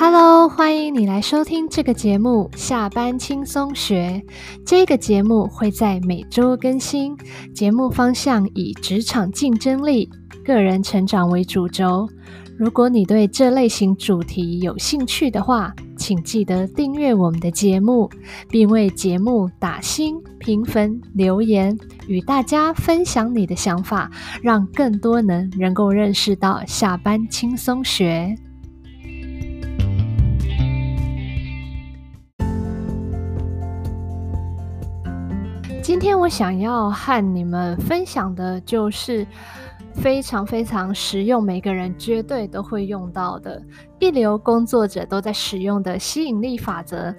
Hello，欢迎你来收听这个节目《下班轻松学》。这个节目会在每周更新，节目方向以职场竞争力、个人成长为主轴。如果你对这类型主题有兴趣的话，请记得订阅我们的节目，并为节目打星、评分、留言，与大家分享你的想法，让更多人能够认识到下班轻松学。今天我想要和你们分享的就是非常非常实用，每个人绝对都会用到的，一流工作者都在使用的吸引力法则，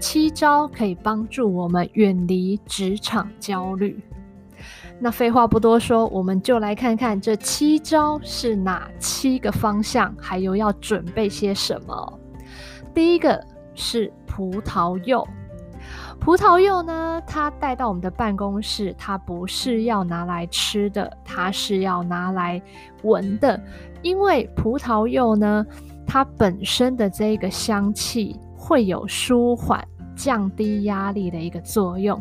七招可以帮助我们远离职场焦虑。那废话不多说，我们就来看看这七招是哪七个方向，还有要准备些什么。第一个是葡萄柚。葡萄柚呢，它带到我们的办公室，它不是要拿来吃的，它是要拿来闻的。因为葡萄柚呢，它本身的这个香气会有舒缓、降低压力的一个作用。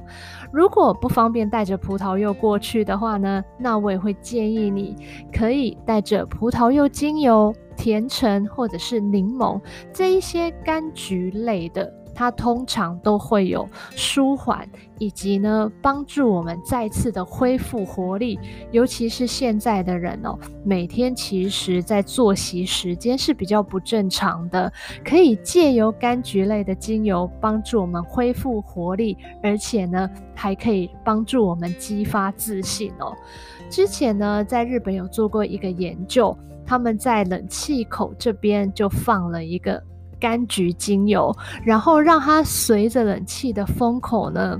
如果不方便带着葡萄柚过去的话呢，那我也会建议你可以带着葡萄柚精油、甜橙或者是柠檬这一些柑橘类的。它通常都会有舒缓，以及呢帮助我们再次的恢复活力。尤其是现在的人哦，每天其实在作息时间是比较不正常的，可以借由柑橘类的精油帮助我们恢复活力，而且呢还可以帮助我们激发自信哦。之前呢在日本有做过一个研究，他们在冷气口这边就放了一个。柑橘精油，然后让它随着冷气的风口呢，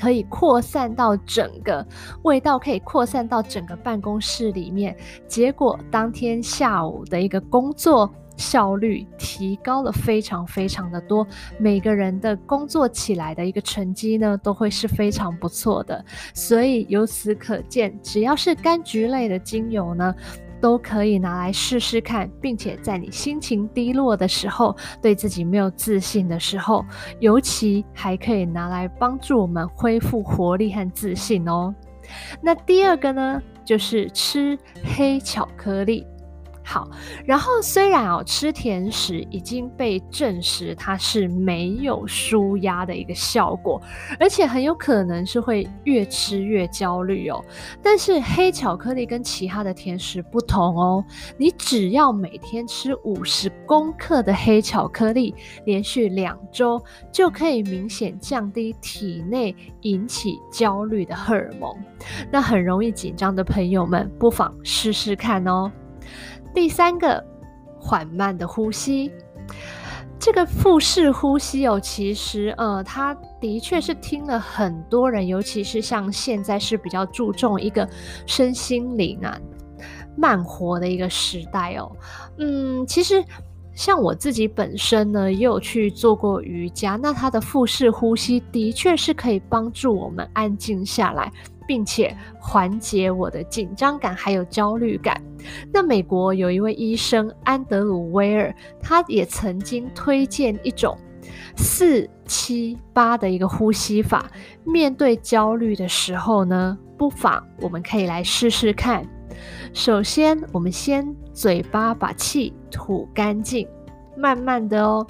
可以扩散到整个味道，可以扩散到整个办公室里面。结果当天下午的一个工作效率提高了非常非常的多，每个人的工作起来的一个成绩呢，都会是非常不错的。所以由此可见，只要是柑橘类的精油呢。都可以拿来试试看，并且在你心情低落的时候，对自己没有自信的时候，尤其还可以拿来帮助我们恢复活力和自信哦。那第二个呢，就是吃黑巧克力。好，然后虽然哦，吃甜食已经被证实它是没有舒压的一个效果，而且很有可能是会越吃越焦虑哦。但是黑巧克力跟其他的甜食不同哦，你只要每天吃五十公克的黑巧克力，连续两周，就可以明显降低体内引起焦虑的荷尔蒙。那很容易紧张的朋友们，不妨试试看哦。第三个，缓慢的呼吸。这个腹式呼吸哦，其实呃，它的确是听了很多人，尤其是像现在是比较注重一个身心灵啊慢活的一个时代哦。嗯，其实像我自己本身呢，也有去做过瑜伽，那它的腹式呼吸的确是可以帮助我们安静下来。并且缓解我的紧张感还有焦虑感。那美国有一位医生安德鲁威尔，他也曾经推荐一种四七八的一个呼吸法。面对焦虑的时候呢，不妨我们可以来试试看。首先，我们先嘴巴把气吐干净，慢慢的哦。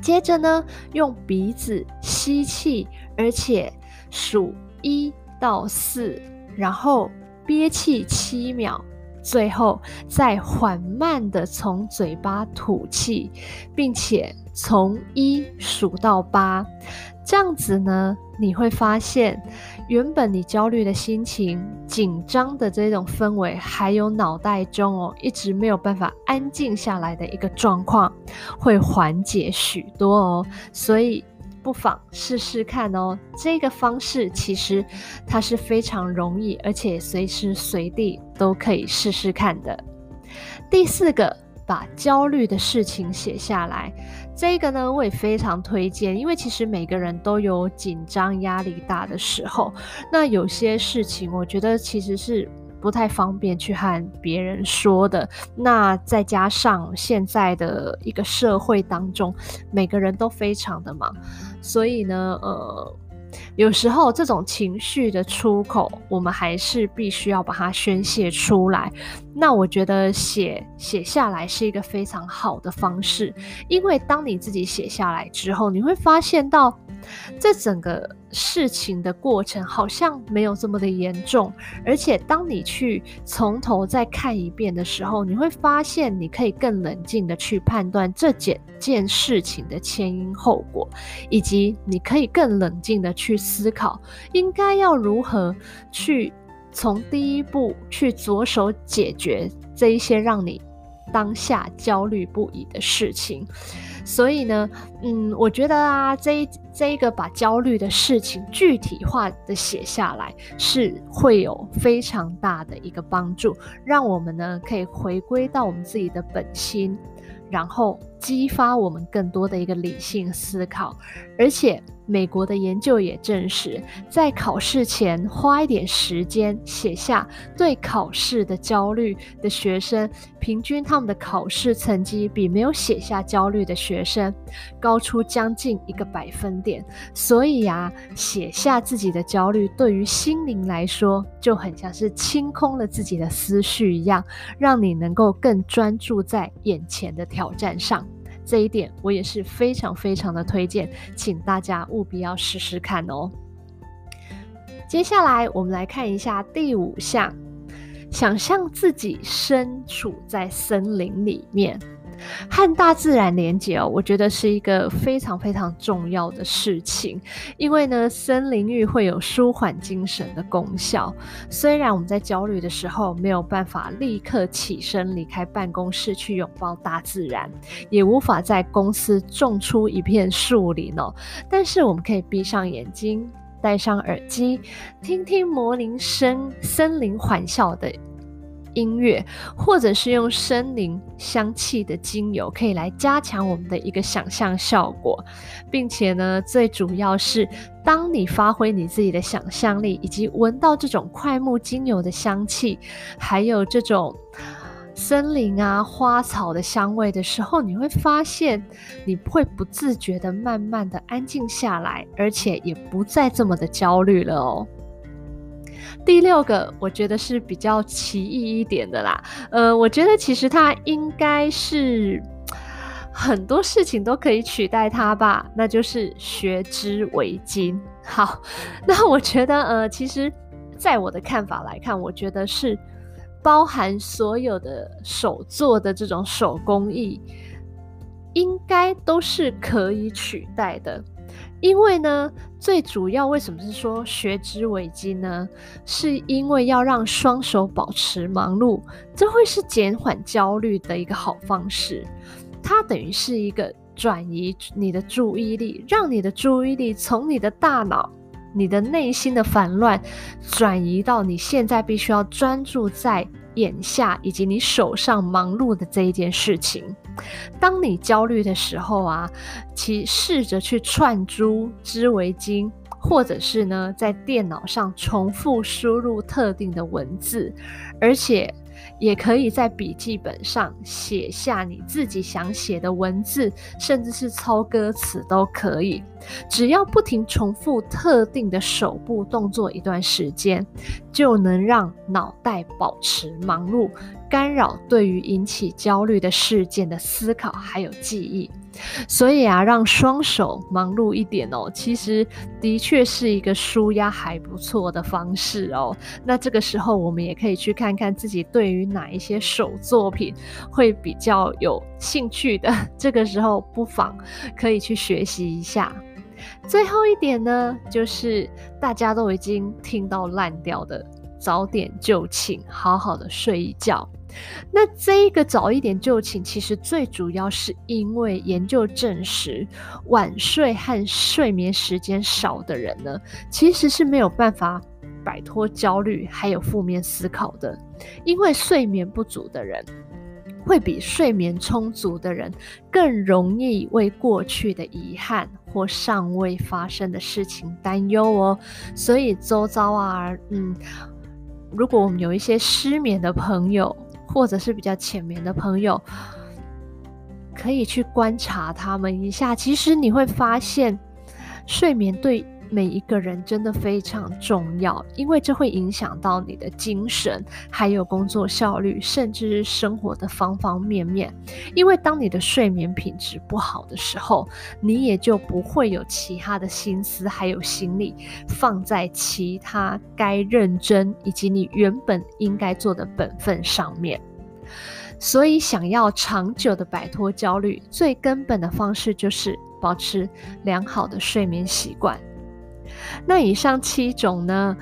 接着呢，用鼻子吸气，而且数一。到四，然后憋气七秒，最后再缓慢的从嘴巴吐气，并且从一数到八，这样子呢，你会发现，原本你焦虑的心情、紧张的这种氛围，还有脑袋中哦一直没有办法安静下来的一个状况，会缓解许多哦，所以。不妨试试看哦，这个方式其实它是非常容易，而且随时随地都可以试试看的。第四个，把焦虑的事情写下来，这个呢我也非常推荐，因为其实每个人都有紧张、压力大的时候，那有些事情我觉得其实是不太方便去和别人说的。那再加上现在的一个社会当中，每个人都非常的忙，所以呢，呃。有时候这种情绪的出口，我们还是必须要把它宣泄出来。那我觉得写写下来是一个非常好的方式，因为当你自己写下来之后，你会发现到。这整个事情的过程好像没有这么的严重，而且当你去从头再看一遍的时候，你会发现你可以更冷静的去判断这件件事情的前因后果，以及你可以更冷静的去思考应该要如何去从第一步去着手解决这一些让你当下焦虑不已的事情。所以呢，嗯，我觉得啊，这一这一个把焦虑的事情具体化的写下来，是会有非常大的一个帮助，让我们呢可以回归到我们自己的本心，然后激发我们更多的一个理性思考，而且。美国的研究也证实，在考试前花一点时间写下对考试的焦虑的学生，平均他们的考试成绩比没有写下焦虑的学生高出将近一个百分点。所以呀，写下自己的焦虑，对于心灵来说，就很像是清空了自己的思绪一样，让你能够更专注在眼前的挑战上。这一点我也是非常非常的推荐，请大家务必要试试看哦。接下来我们来看一下第五项，想象自己身处在森林里面。和大自然连接哦，我觉得是一个非常非常重要的事情。因为呢，森林浴会有舒缓精神的功效。虽然我们在焦虑的时候没有办法立刻起身离开办公室去拥抱大自然，也无法在公司种出一片树林哦，但是我们可以闭上眼睛，戴上耳机，听听魔铃声、森林欢笑的。音乐，或者是用森林香气的精油，可以来加强我们的一个想象效果，并且呢，最主要是，当你发挥你自己的想象力，以及闻到这种快木精油的香气，还有这种森林啊花草的香味的时候，你会发现，你会不自觉的慢慢的安静下来，而且也不再这么的焦虑了哦。第六个，我觉得是比较奇异一点的啦。呃，我觉得其实它应该是很多事情都可以取代它吧，那就是学织围巾。好，那我觉得呃，其实在我的看法来看，我觉得是包含所有的手做的这种手工艺，应该都是可以取代的。因为呢，最主要为什么是说学之为精呢？是因为要让双手保持忙碌，这会是减缓焦虑的一个好方式。它等于是一个转移你的注意力，让你的注意力从你的大脑、你的内心的烦乱，转移到你现在必须要专注在。眼下以及你手上忙碌的这一件事情，当你焦虑的时候啊，其试着去串珠织围巾，或者是呢，在电脑上重复输入特定的文字，而且。也可以在笔记本上写下你自己想写的文字，甚至是抄歌词都可以。只要不停重复特定的手部动作一段时间，就能让脑袋保持忙碌，干扰对于引起焦虑的事件的思考还有记忆。所以啊，让双手忙碌一点哦，其实的确是一个舒压还不错的方式哦。那这个时候，我们也可以去看看自己对于哪一些手作品会比较有兴趣的。这个时候，不妨可以去学习一下。最后一点呢，就是大家都已经听到烂掉的，早点就寝，好好的睡一觉。那这一个早一点就寝，其实最主要是因为研究证实，晚睡和睡眠时间少的人呢，其实是没有办法摆脱焦虑还有负面思考的。因为睡眠不足的人，会比睡眠充足的人更容易为过去的遗憾或尚未发生的事情担忧哦。所以周遭啊，嗯。如果我们有一些失眠的朋友，或者是比较浅眠的朋友，可以去观察他们一下。其实你会发现，睡眠对。每一个人真的非常重要，因为这会影响到你的精神，还有工作效率，甚至是生活的方方面面。因为当你的睡眠品质不好的时候，你也就不会有其他的心思，还有心力放在其他该认真以及你原本应该做的本分上面。所以，想要长久的摆脱焦虑，最根本的方式就是保持良好的睡眠习惯。那以上七种呢？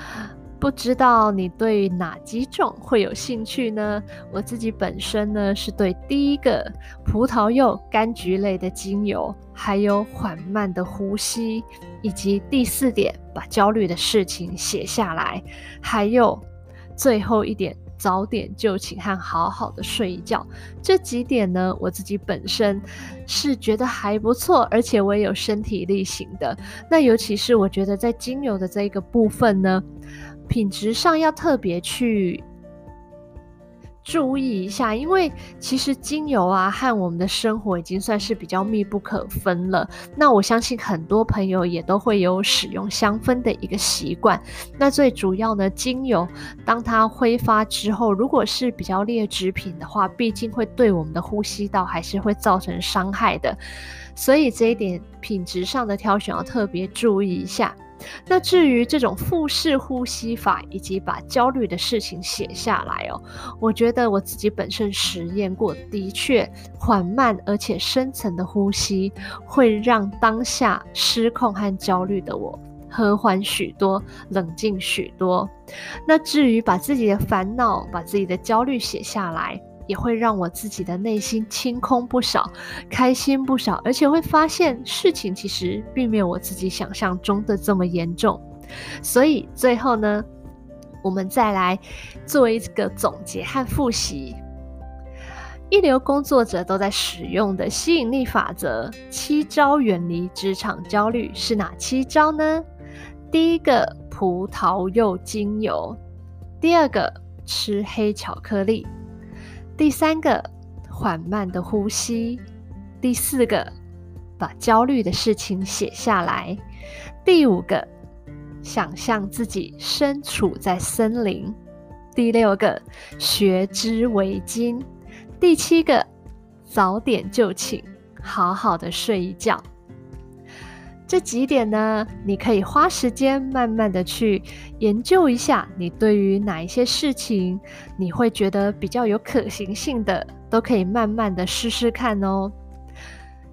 不知道你对哪几种会有兴趣呢？我自己本身呢是对第一个葡萄柚、柑橘类的精油，还有缓慢的呼吸，以及第四点把焦虑的事情写下来，还有最后一点。早点就寝和好好的睡一觉，这几点呢，我自己本身是觉得还不错，而且我也有身体力行的。那尤其是我觉得在精油的这一个部分呢，品质上要特别去。注意一下，因为其实精油啊和我们的生活已经算是比较密不可分了。那我相信很多朋友也都会有使用香氛的一个习惯。那最主要呢，精油当它挥发之后，如果是比较劣质品的话，毕竟会对我们的呼吸道还是会造成伤害的。所以这一点品质上的挑选要特别注意一下。那至于这种腹式呼吸法，以及把焦虑的事情写下来哦，我觉得我自己本身实验过，的确缓慢而且深层的呼吸，会让当下失控和焦虑的我和缓许多，冷静许多。那至于把自己的烦恼、把自己的焦虑写下来。也会让我自己的内心清空不少，开心不少，而且会发现事情其实并没有我自己想象中的这么严重。所以最后呢，我们再来做一个总结和复习。一流工作者都在使用的吸引力法则七招远离职场焦虑是哪七招呢？第一个，葡萄柚精油；第二个，吃黑巧克力。第三个，缓慢的呼吸；第四个，把焦虑的事情写下来；第五个，想象自己身处在森林；第六个，学织围巾；第七个，早点就寝，好好的睡一觉。这几点呢，你可以花时间慢慢的去研究一下。你对于哪一些事情，你会觉得比较有可行性的，都可以慢慢的试试看哦。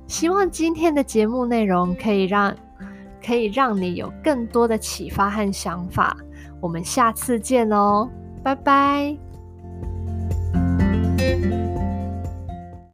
希望今天的节目内容可以让可以让你有更多的启发和想法。我们下次见哦，拜拜。